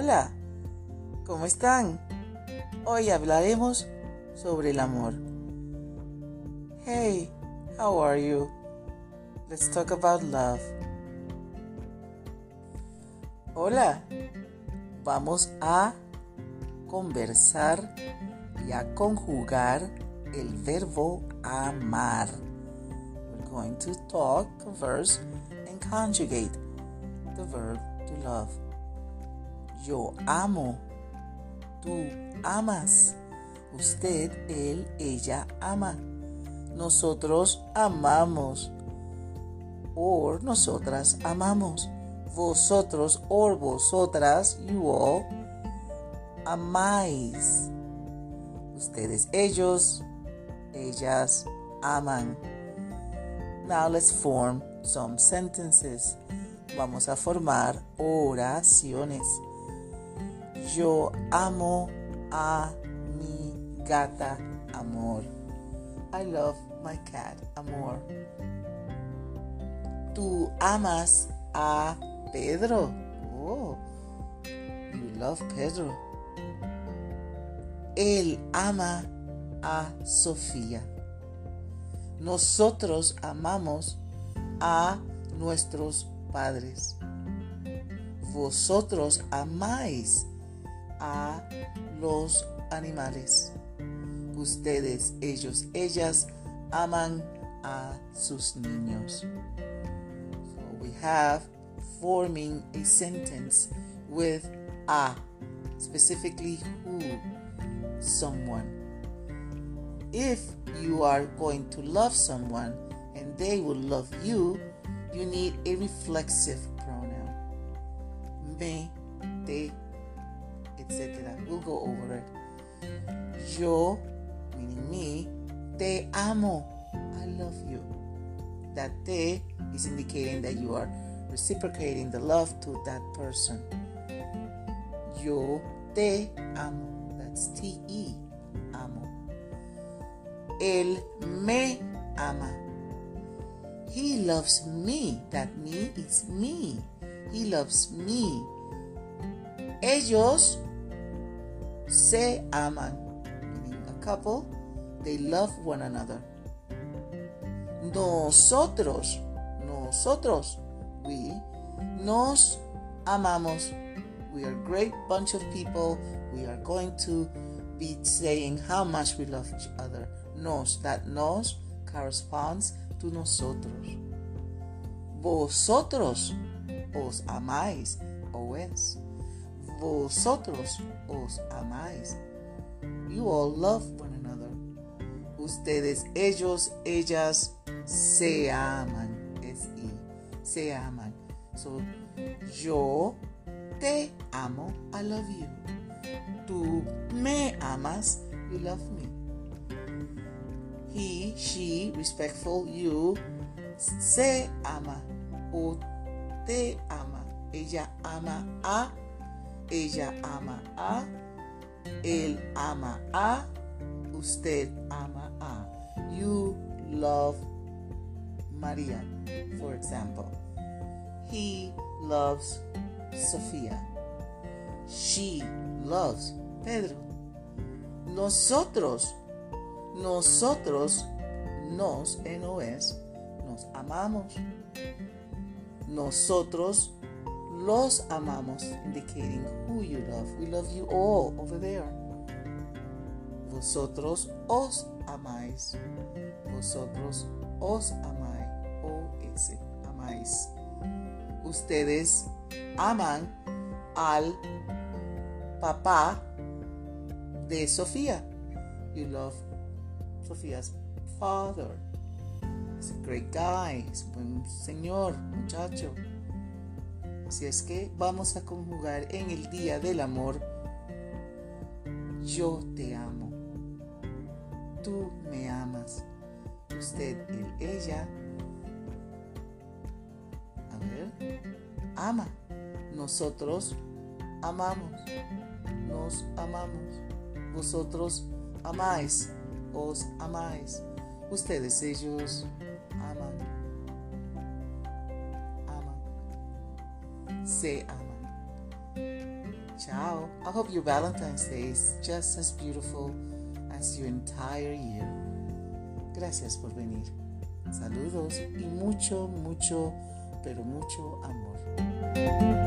Hola, ¿cómo están? Hoy hablaremos sobre el amor. Hey, how are you? Let's talk about love. Hola, vamos a conversar y a conjugar el verbo amar. We're going to talk, converse, and conjugate the verb to love. Yo amo. Tú amas. Usted, él, ella ama. Nosotros amamos. Or nosotras amamos. Vosotros or vosotras, you all, amáis. Ustedes, ellos, ellas aman. Now let's form some sentences. Vamos a formar oraciones. Yo amo a mi gata, amor. I love my cat, amor. Tú amas a Pedro. Oh, you love Pedro. Él ama a Sofía. Nosotros amamos a nuestros padres. Vosotros amáis a los animales. Ustedes, ellos, ellas aman a sus niños. So we have forming a sentence with a, specifically who, someone. If you are going to love someone and they will love you, you need a reflexive pronoun. Me, te, etc. We'll go over it. Yo, meaning me, te amo. I love you. That te is indicating that you are reciprocating the love to that person. Yo te amo. That's T E, amo. Él me ama. He loves me. That me is me. He loves me. Ellos se aman. Meaning a couple, they love one another. Nosotros, nosotros, we, nos amamos. We are a great bunch of people. We are going to be saying how much we love each other. Nos, that nos corresponds to nosotros. Vosotros os amáis, os. Vosotros os amáis. You all love one another. Ustedes, ellos, ellas se aman. Es y se aman. So, yo te amo. I love you. Tú me amas. You love me. He, she, respectful, you, se ama o te ama. Ella ama a, ella ama a, él ama a, usted ama a. You love Maria, for example. He loves Sofía. She loves Pedro. Nosotros nosotros nos, NOS, nos amamos. Nosotros los amamos, indicating who you love. We love you all over there. Vosotros os amáis. Vosotros os amáis. O-S, amáis. Ustedes aman al papá de Sofía. You love Sophia's father. He's a great guy, es un buen señor, muchacho. Así es que vamos a conjugar en el día del amor. Yo te amo. Tú me amas. Usted, él, ella. A ver. Ama. Nosotros amamos. Nos amamos. Vosotros amáis os amáis. Ustedes, ellos Se aman. Ciao. I hope your Valentine's Day is just as beautiful as your entire year. Gracias por venir. Saludos y mucho, mucho, pero mucho amor.